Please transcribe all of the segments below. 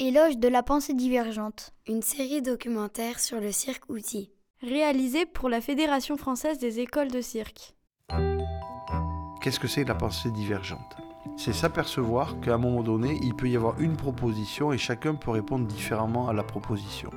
Éloge de la pensée divergente. Une série documentaire sur le cirque outil. Réalisée pour la Fédération française des écoles de cirque. Qu'est-ce que c'est la pensée divergente? C'est s'apercevoir qu'à un moment donné, il peut y avoir une proposition et chacun peut répondre différemment à la proposition.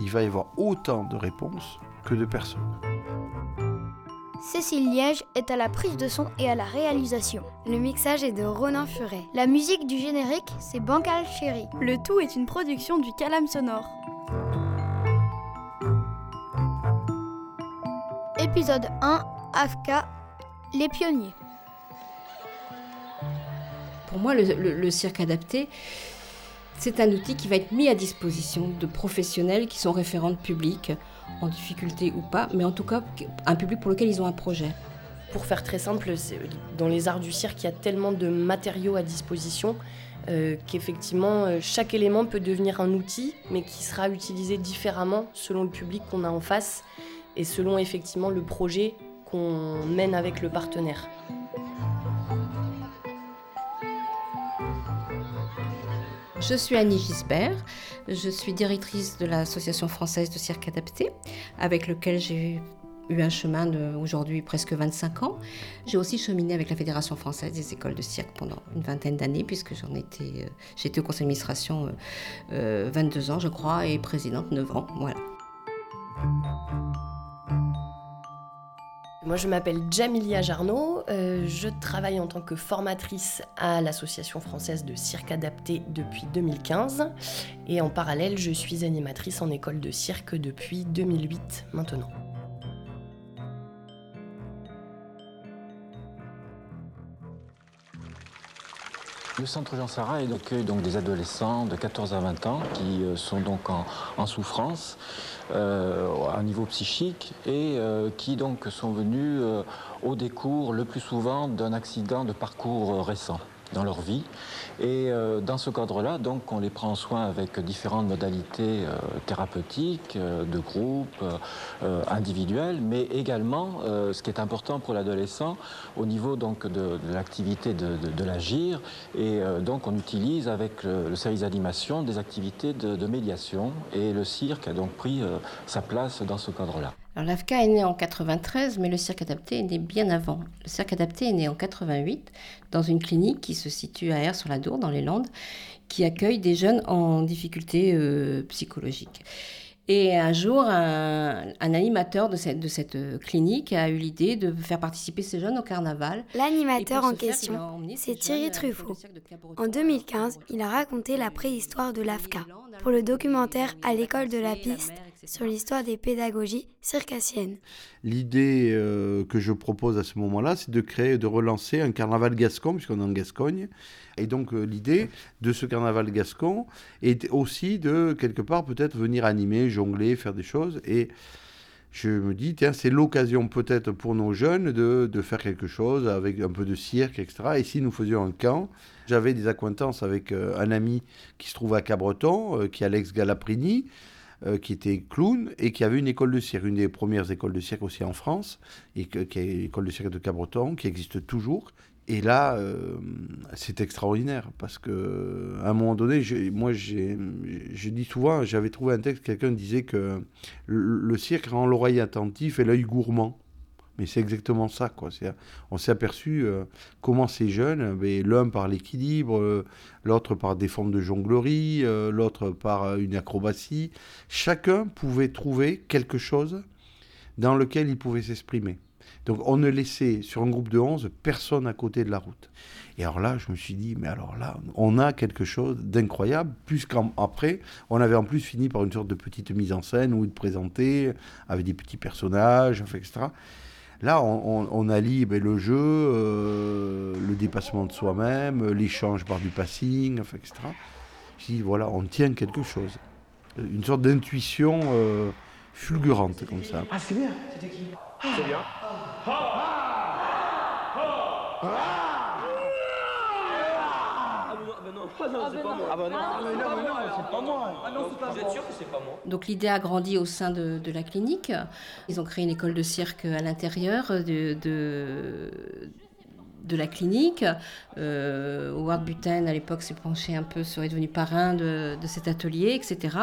Il va y avoir autant de réponses que de personnes. Cécile Liège est à la prise de son et à la réalisation. Le mixage est de Ronan Furet. La musique du générique, c'est Bancal Chéri. Le tout est une production du Calam Sonore. Épisode 1, AFK, les pionniers. Pour moi, le, le cirque adapté, c'est un outil qui va être mis à disposition de professionnels qui sont référents publics, en difficulté ou pas, mais en tout cas un public pour lequel ils ont un projet. Pour faire très simple, dans les arts du cirque, il y a tellement de matériaux à disposition euh, qu'effectivement euh, chaque élément peut devenir un outil, mais qui sera utilisé différemment selon le public qu'on a en face et selon effectivement le projet qu'on mène avec le partenaire. Je suis Annie Gisbert, je suis directrice de l'Association française de cirque adapté, avec lequel j'ai eu un chemin d'aujourd'hui presque 25 ans. J'ai aussi cheminé avec la Fédération française des écoles de cirque pendant une vingtaine d'années, puisque j'en étais, euh, j'étais au conseil d'administration 22 euh, euh, ans, je crois, et présidente 9 ans. Voilà. Moi, je m'appelle Jamilia Jarno. Euh, je travaille en tant que formatrice à l'Association française de cirque adapté depuis 2015. Et en parallèle, je suis animatrice en école de cirque depuis 2008 maintenant. Le centre Jean Sarah accueille donc des adolescents de 14 à 20 ans qui euh, sont donc en, souffrance euh, à niveau psychique et euh, qui donc sont venus au décours le plus souvent d'un accident de parcours récent dans leur vie. Et euh, dans ce cadre-là, donc, on les prend en soin avec différentes modalités euh, thérapeutiques, euh, de groupe, individuelles, mais également, ce qui est important pour l'adolescent, au niveau donc de, l'activité de, l'agir. Et donc, on utilise avec le, service d'animation des activités de, médiation. Et le cirque a donc pris sa place dans ce cadre-là. Alors l'AFCA est né en 93, mais le cirque adapté est né bien avant. Le cirque adapté est né en 88 dans une clinique qui se situe à Air sur la Dour, dans les Landes, qui accueille des jeunes en difficulté euh, psychologique. Et un jour, un, animateur de cette, de cette, clinique a eu l'idée de faire participer ces jeunes au carnaval. L'animateur en question, c'est Thierry Truffaut. En 2015, il a raconté la préhistoire de l'AFCA pour le documentaire À l'école de la piste sur l'histoire des pédagogies circassiennes. L'idée euh, que je propose à ce moment-là, c'est de créer, de relancer un carnaval gascon, puisqu'on est en Gascogne. Et donc euh, l'idée de ce carnaval gascon est aussi de, quelque part, peut-être venir animer, jongler, faire des choses. Et je me dis, tiens, c'est l'occasion peut-être pour nos jeunes de, de, faire quelque chose avec un peu de cirque, etc. Et si nous faisions un camp, j'avais des acquaintances avec euh, un ami qui se trouve à Cabreton, qui est Alex Galaprini, euh, qui était clown et qui avait une école de cirque, une des premières écoles de cirque aussi en France, et qui est l'école de cirque de Cabreton, qui existe toujours. Et là, euh, c'est extraordinaire parce que à un moment donné, moi, j'ai, je dis souvent, j'avais trouvé un texte, quelqu'un disait que le cirque rend l'oreille attentive et l'œil gourmand. Mais c'est exactement ça, quoi. On s'est aperçu euh, comment ces jeunes, l'un par l'équilibre, euh, l'autre par des formes de jonglerie, euh, l'autre par une acrobatie, chacun pouvait trouver quelque chose dans lequel il pouvait s'exprimer. Donc on ne laissait sur un groupe de 11 personne à côté de la route. Et alors là, je me suis dit, mais alors là, on a quelque chose d'incroyable, puisqu'après, on avait en plus fini par une sorte de petite mise en scène où il présentait avec des petits personnages, etc. Là, on, allie ben, le jeu, euh, le dépassement de soi-même, l'échange par du passing, etc. Je dis, voilà, on tient quelque chose. Une sorte d'intuition euh, fulgurante comme ça. Ah, c'est bien C'était qui? C'est bien. Donc l'idée a grandi au sein de, la clinique. Ils ont créé une école de cirque à l'intérieur de, de la clinique. Euh, Howard Buten, à l'époque, s'est penché un peu, serait devenu parrain de, cet atelier, etc.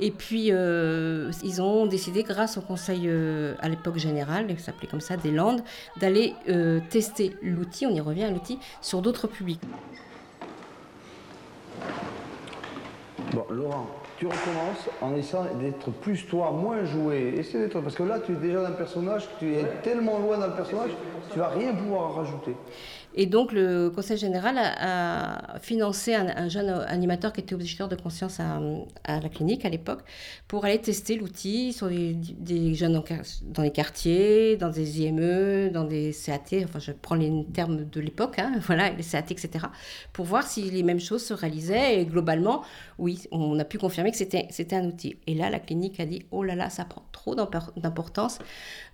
Et puis, euh, ils ont décidé, grâce au conseil euh, à l'époque général, il s'appelait comme ça, des Landes, d'aller tester l'outil, on y revient à l'outil, sur d'autres publics. Bon, Laurent, tu recommences en essayant d'être plus toi, moins joué. Essaye d'être parce que là, tu es déjà dans le personnage, tu es tellement loin dans le personnage, tu vas rien pouvoir rajouter. Et donc, le Conseil général a, financé un, jeune animateur qui était objecteur de conscience à, la clinique à l'époque pour aller tester l'outil sur des, jeunes dans les quartiers, dans des IME, dans des CAT, enfin, je prends les termes de l'époque, hein, voilà, les CAT, etc., pour voir si les mêmes choses se réalisaient. Et globalement, oui, on a pu confirmer que c'était un outil. Et là, la clinique a dit oh là là, ça prend trop d'importance.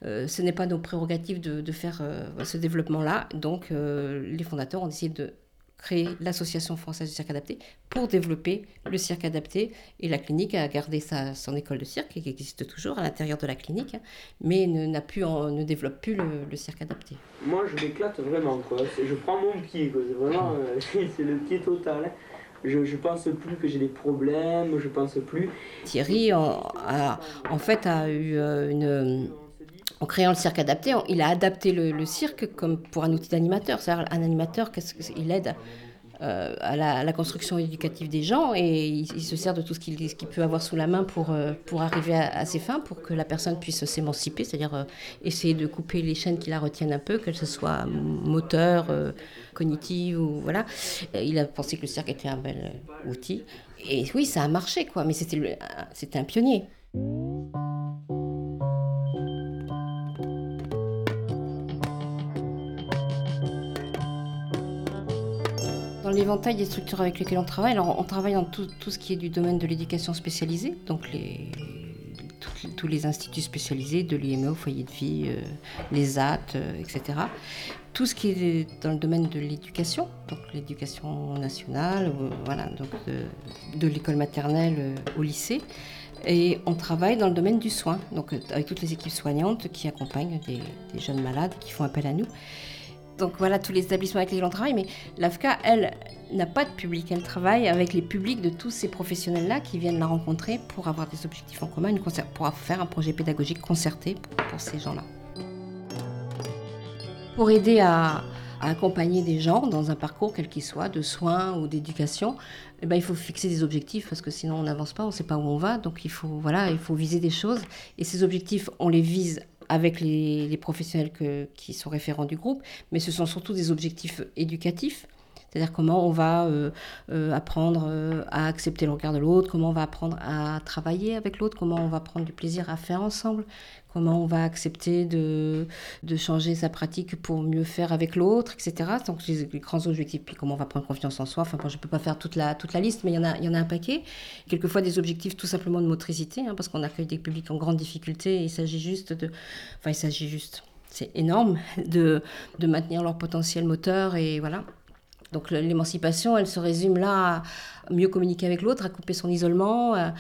Euh, ce n'est pas nos prérogatives de, faire euh, ce développement-là. Donc, euh, les fondateurs ont décidé de créer l'association française du cirque adapté pour développer le cirque adapté. Et la clinique a gardé sa, son école de cirque, qui existe toujours à l'intérieur de la clinique, hein, mais ne, n'a plus ne développe plus le, cirque adapté. Moi, je m'éclate vraiment. Quoi. Je prends mon pied. C'est vraiment c'est le pied total. Je ne pense plus que j'ai des problèmes, je pense plus. Thierry, en, a, en fait, a eu une en créant le cirque adapté, il a adapté le, cirque comme pour un outil d'animateur. C'est-à-dire un animateur, il aide euh, à, la, construction éducative des gens et il, se sert de tout ce qu'il peut avoir sous la main pour, euh, pour arriver à, ses fins, pour que la personne puisse s'émanciper, c'est-à-dire euh, essayer de couper les chaînes qui la retiennent un peu, qu'elle ce soit moteur, cognitive ou voilà. Il a pensé que le cirque était un bel outil. Et oui, ça a marché, quoi, mais c'était un pionnier. L'éventail des structures avec lesquelles on travaille, alors on travaille dans tout, ce qui est du domaine de l'éducation spécialisée, donc tous les instituts spécialisés, de l'IME foyer de vie, euh, les AT, euh, etc. Tout ce qui est dans le domaine de l'éducation, donc l'éducation nationale, euh, voilà, donc de, l'école maternelle au lycée. Et on travaille dans le domaine du soin, donc avec toutes les équipes soignantes qui accompagnent des jeunes malades qui font appel à nous. Donc voilà tous les établissements avec lesquels on travaille, mais l'AFCA, elle, n'a pas de public. Elle travaille avec les publics de tous ces professionnels-là qui viennent la rencontrer pour avoir des objectifs en commun, pour faire un projet pédagogique concerté pour, ces gens-là. Pour aider à, accompagner des gens dans un parcours quel qu'il soit, de soins ou d'éducation, eh ben, il faut fixer des objectifs parce que sinon on n'avance pas, on ne sait pas où on va. Donc il faut, voilà, il faut viser des choses. Et ces objectifs, on les vise avec les, professionnels qui sont référents du groupe, mais ce sont surtout des objectifs éducatifs. C'est-à-dire comment on va euh, euh, apprendre euh, à accepter le regard de l'autre, comment on va apprendre à travailler avec l'autre, comment on va prendre du plaisir à faire ensemble, comment on va accepter de, de changer sa pratique pour mieux faire avec l'autre, etc. Donc les, les, grands objectifs, puis comment on va prendre confiance en soi. Enfin, je ne peux pas faire toute la, toute la liste, mais il y, en a, il y en a un paquet. Quelquefois des objectifs tout simplement de motricité, hein, parce qu'on accueille des publics en grande difficulté il s'agit juste de... Enfin, il s'agit juste c'est énorme de, de, maintenir leur potentiel moteur et voilà. Donc l'émancipation, elle se résume là à mieux communiquer avec l'autre, à couper son isolement, à,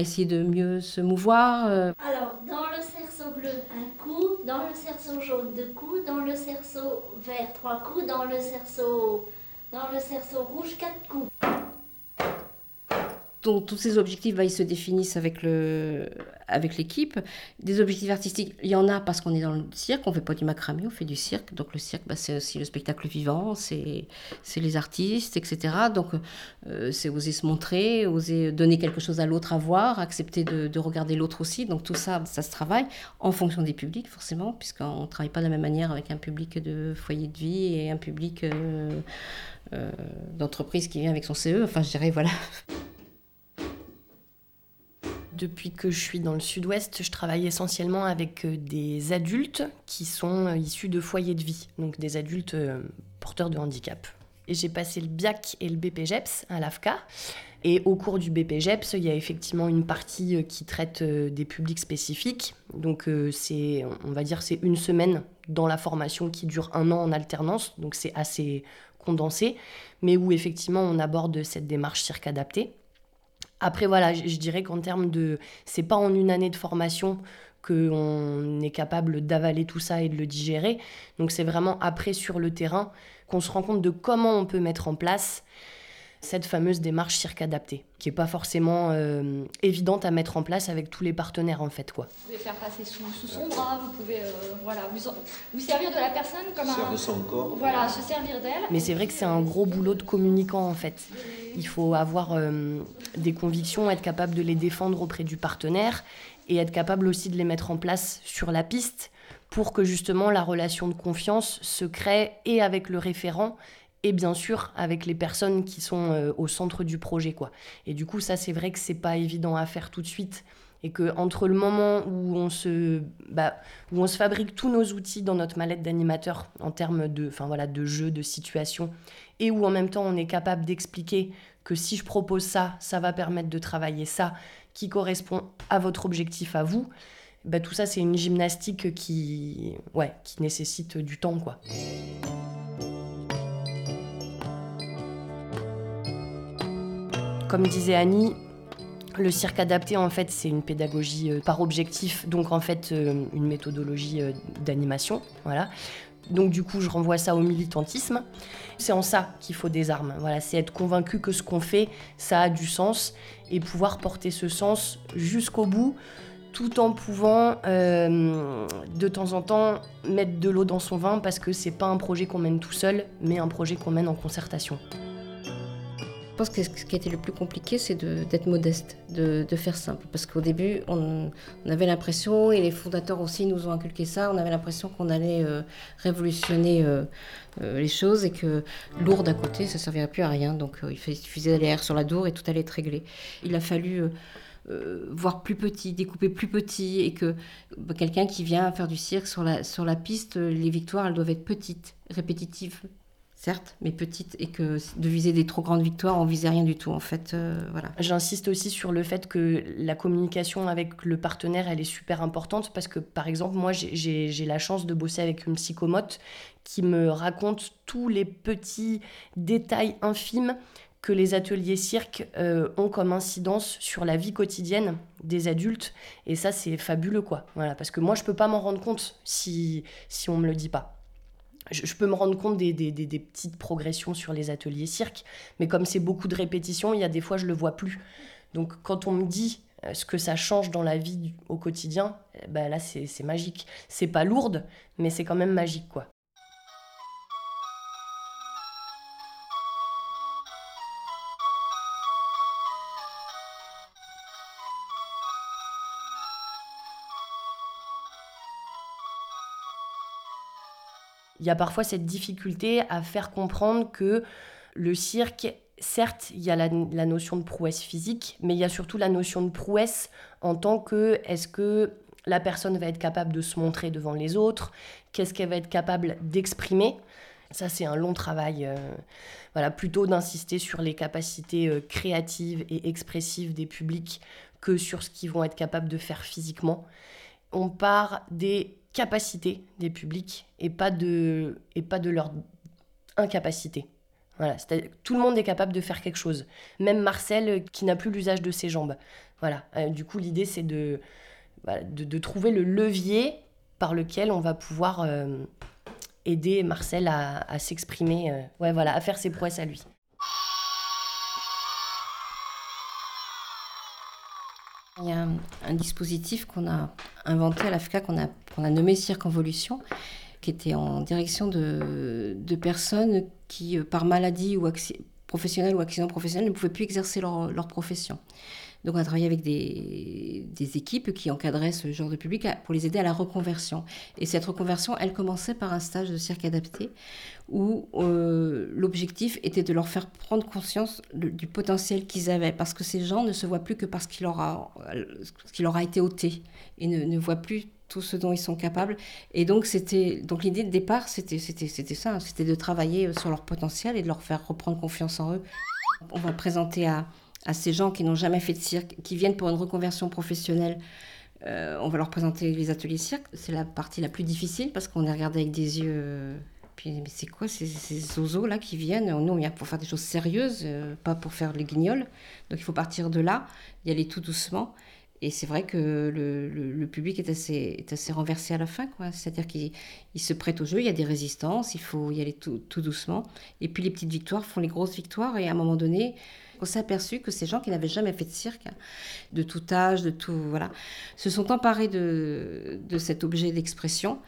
essayer de mieux se mouvoir. Euh. Alors, dans le cerceau bleu, un coup, dans le cerceau jaune, deux coups, dans le cerceau vert, trois coups, dans le cerceau, dans le cerceau rouge, quatre coups donc tous ces objectifs, bah, ils se définissent avec le avec l'équipe. Des objectifs artistiques, il y en a parce qu'on est dans le cirque, on fait pas du macramé, on fait du cirque. Donc le cirque, bah, c'est aussi le spectacle vivant, c'est les artistes, etc. Donc euh, c'est oser se montrer, oser donner quelque chose à l'autre à voir, accepter de, regarder l'autre aussi. Donc tout ça, ça se travaille en fonction des publics forcément, puisqu'on ne travaille pas de la même manière avec un public de foyer de vie et un public euh, euh, d'entreprise qui vient avec son CE. Enfin, je dirais, voilà. Depuis que je suis dans le sud-ouest, je travaille essentiellement avec euh, des adultes qui sont euh, issus de foyers de vie, donc des adultes euh, porteurs de handicap. Et j'ai passé le BIAC et le BPGEPS à l'AFCA. Et au cours du BPGEPS, il y a effectivement une partie qui traite des publics spécifiques. Donc c'est, on va dire, c'est une semaine dans la formation qui dure un an en alternance. Donc c'est assez condensé, mais où effectivement on aborde cette démarche cirque adaptée. Après, voilà, je, dirais qu'en termes de. C'est pas en une année de formation qu'on est capable d'avaler tout ça et de le digérer. Donc, c'est vraiment après sur le terrain qu'on se rend compte de comment on peut mettre en place cette fameuse démarche cirque adaptée, qui n'est pas forcément euh, évidente à mettre en place avec tous les partenaires en fait. Quoi. Vous pouvez faire passer sous, son bras, vous pouvez euh, voilà, vous, servir de la personne comme un... de son corps. Voilà, se servir d'elle. Mais c'est vrai que c'est un gros boulot de communicant en fait. Il faut avoir euh, des convictions, être capable de les défendre auprès du partenaire et être capable aussi de les mettre en place sur la piste pour que justement la relation de confiance se crée et avec le référent et bien sûr avec les personnes qui sont euh, au centre du projet quoi. Et du coup ça c'est vrai que c'est pas évident à faire tout de suite et que entre le moment où on se bah, où on se fabrique tous nos outils dans notre mallette d'animateur en termes de enfin voilà de jeu de situation et où en même temps on est capable d'expliquer que si je propose ça ça va permettre de travailler ça qui correspond à votre objectif à vous bah, tout ça c'est une gymnastique qui ouais qui nécessite du temps quoi. Comme disait Annie, le cirque adapté, en fait, c'est une pédagogie euh, par objectif, donc en fait, euh, une méthodologie euh, d'animation. Voilà. Donc du coup, je renvoie ça au militantisme. C'est en ça qu'il faut des armes. Voilà, c'est être convaincu que ce qu'on fait, ça a du sens et pouvoir porter ce sens jusqu'au bout, tout en pouvant de temps en temps mettre de l'eau dans son vin parce que c'est pas un projet qu'on mène tout seul, mais un projet qu'on mène en concertation. Pense que ce qui été le plus compliqué, c'est d'être modeste, de, faire simple. Parce qu'au début, on, avait l'impression, et les fondateurs aussi nous ont inculqué ça, on avait l'impression qu'on allait euh, révolutionner euh, euh, les choses et que lourd à côté, ça ne servirait plus à rien. Donc il suffisait d'aller sur la dour et tout allait être réglé. Il a fallu... voir plus petit, découper plus petit, et que bah, quelqu'un qui vient faire du cirque sur la, sur la piste, les victoires, elles doivent être petites, répétitives, certes, mais petite, et que de viser des trop grandes victoires, on visait rien du tout, en fait. Euh, voilà. J'insiste aussi sur le fait que la communication avec le partenaire, elle est super importante, parce que, par exemple, moi, j'ai la chance de bosser avec une psychomote qui me raconte tous les petits détails infimes que les ateliers cirque euh, ont comme incidence sur la vie quotidienne des adultes. Et ça, c'est fabuleux, quoi. Voilà, parce que moi, je peux pas m'en rendre compte si, si on me le dit pas je, peux me rendre compte des, petites progressions sur les ateliers cirque, mais comme c'est beaucoup de répétitions, il y a des fois je le vois plus. Donc quand on me dit euh, ce que ça change dans la vie au quotidien, ben là c'est magique. C'est pas lourde, mais c'est quand même magique quoi. Il y a parfois cette difficulté à faire comprendre que le cirque, certes, il y a la, notion de prouesse physique, mais il y a surtout la notion de prouesse en tant que est-ce que la personne va être capable de se montrer devant les autres, qu'est-ce qu'elle va être capable d'exprimer? Ça, c'est un long travail. Euh, voilà, plutôt d'insister sur les capacités euh, créatives et expressives des publics que sur ce qu'ils vont être capables de faire physiquement. On part des capacité des publics et pas de, et pas de leur incapacité. Voilà, tout le monde est capable de faire quelque chose. Même Marcel euh, qui n'a plus l'usage de ses jambes. Voilà. Euh, du coup, l'idée c'est de, de, trouver le levier par lequel on va pouvoir euh, aider Marcel à, à s'exprimer, ouais, voilà, à faire ses prouesses à lui. Il y a un, dispositif qu'on a inventé à l'AFCA, qu'on a, nommé Circonvolution, qui était en direction de, personnes qui, euh, par maladie ou professionnelle ou accident professionnel, ne pouvaient plus exercer leur profession. Donc on a travaillé avec des, équipes qui encadraient ce genre de public pour les aider à la reconversion. Et cette reconversion, elle commençait par un stage de cirque adapté où euh, l'objectif était de leur faire prendre conscience du potentiel qu'ils avaient. Parce que ces gens ne se voient plus que parce qu'il leur a, été ôté et ne, voient plus tout ce dont ils sont capables. Et donc, donc l'idée de départ, c'était, ça, hein. c'était de travailler sur leur potentiel et de leur faire reprendre confiance en eux. On va présenter à, à ces gens qui n'ont jamais fait de cirque, qui viennent pour une reconversion professionnelle. Euh, on va leur présenter les ateliers cirque. C'est la partie la plus difficile parce qu'on est regardé avec des yeux Puis, mais c'est quoi ces, ces zozos-là qui viennent? Nous, on vient pour faire des choses sérieuses, euh, pas pour faire les guignols. Donc il faut partir de là, y aller tout doucement. Et c'est vrai que le, le, public est assez, est assez renversé à la fin. C'est-à-dire qu'il se prête au jeu, il y a des résistances, il faut y aller tout, tout, doucement. Et puis les petites victoires font les grosses victoires. Et à un moment donné, on s'est aperçu que ces gens qui n'avaient jamais fait de cirque, de tout âge, de tout, voilà, se sont emparés de, de cet objet d'expression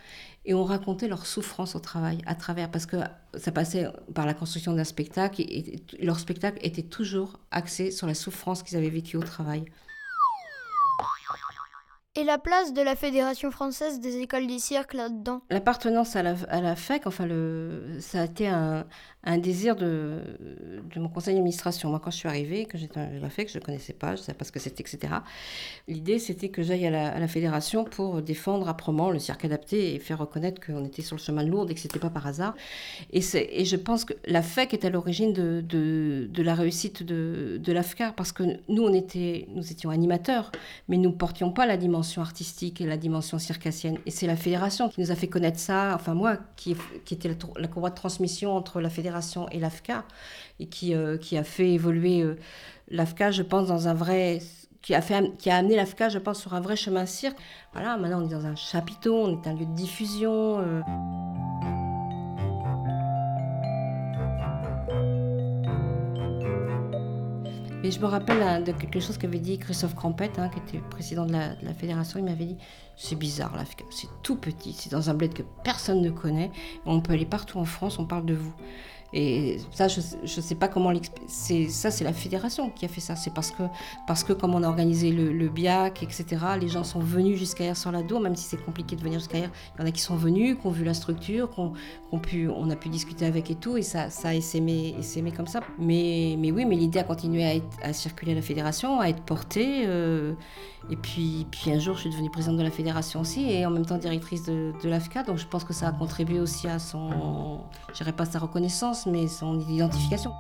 et ont raconté leur souffrance au travail à travers parce que ça passait par la construction d'un spectacle et, leur spectacle était toujours axé sur la souffrance qu'ils avaient vécue au travail. Et la place de la Fédération française des écoles du cirque là-dedans? L'appartenance à la, à la FEC, enfin, le, ça a été un, désir de, de mon conseil d'administration. Moi, quand je suis arrivée, que j'étais à la FEC, je ne connaissais pas, je ne savais pas ce que c'était, etc. L'idée, c'était que j'aille à la, fédération pour défendre âprement le cirque adapté et faire reconnaître qu'on était sur le chemin de Lourdes et que ce n'était pas par hasard. Et, et, je pense que la FEC est à l'origine de, de, de, la réussite de, de l'AFCAR parce que nous, on était, nous étions animateurs, mais nous ne portions pas la dimension artistique et la dimension circassienne. Et c'est la fédération qui nous a fait connaître ça, enfin moi, qui, qui était la, la courroie de transmission entre la fédération et l'AFCA, et qui, euh, qui a fait évoluer euh, l'AFCA, je pense, dans un vrai qui a, fait, qui a amené l'AFCA, je pense, sur un vrai chemin cirque. Voilà, maintenant on est dans un chapiteau, on est un lieu de diffusion. Euh. Mais je me rappelle hein, de quelque chose qu'avait dit Christophe Crampette, hein, qui était président de la, fédération. Il m'avait dit C'est bizarre, l'AFCA, c'est tout petit, c'est dans un bled que personne ne connaît. On peut aller partout en France, on parle de vous. Et ça, je ne sais pas comment l'expliquer. Ça, c'est la fédération qui a fait ça. C'est parce que, parce que comme on a organisé le, le BIAC, etc., les gens sont venus jusqu'à hier sur la Dour, même si c'est compliqué de venir jusqu'à hier. Il y en a qui sont venus, qui ont vu la structure, qu'on a pu discuter avec et tout, et ça, ça a essaimé, comme ça. Mais, oui, mais l'idée a continué à, circuler à la fédération, à être portée. Euh, et puis, puis un jour, je suis devenue présidente de la fédération aussi, et en même temps directrice de, l'AFCA. Donc je pense que ça a contribué aussi à son, je pas sa reconnaissance, mais son identification.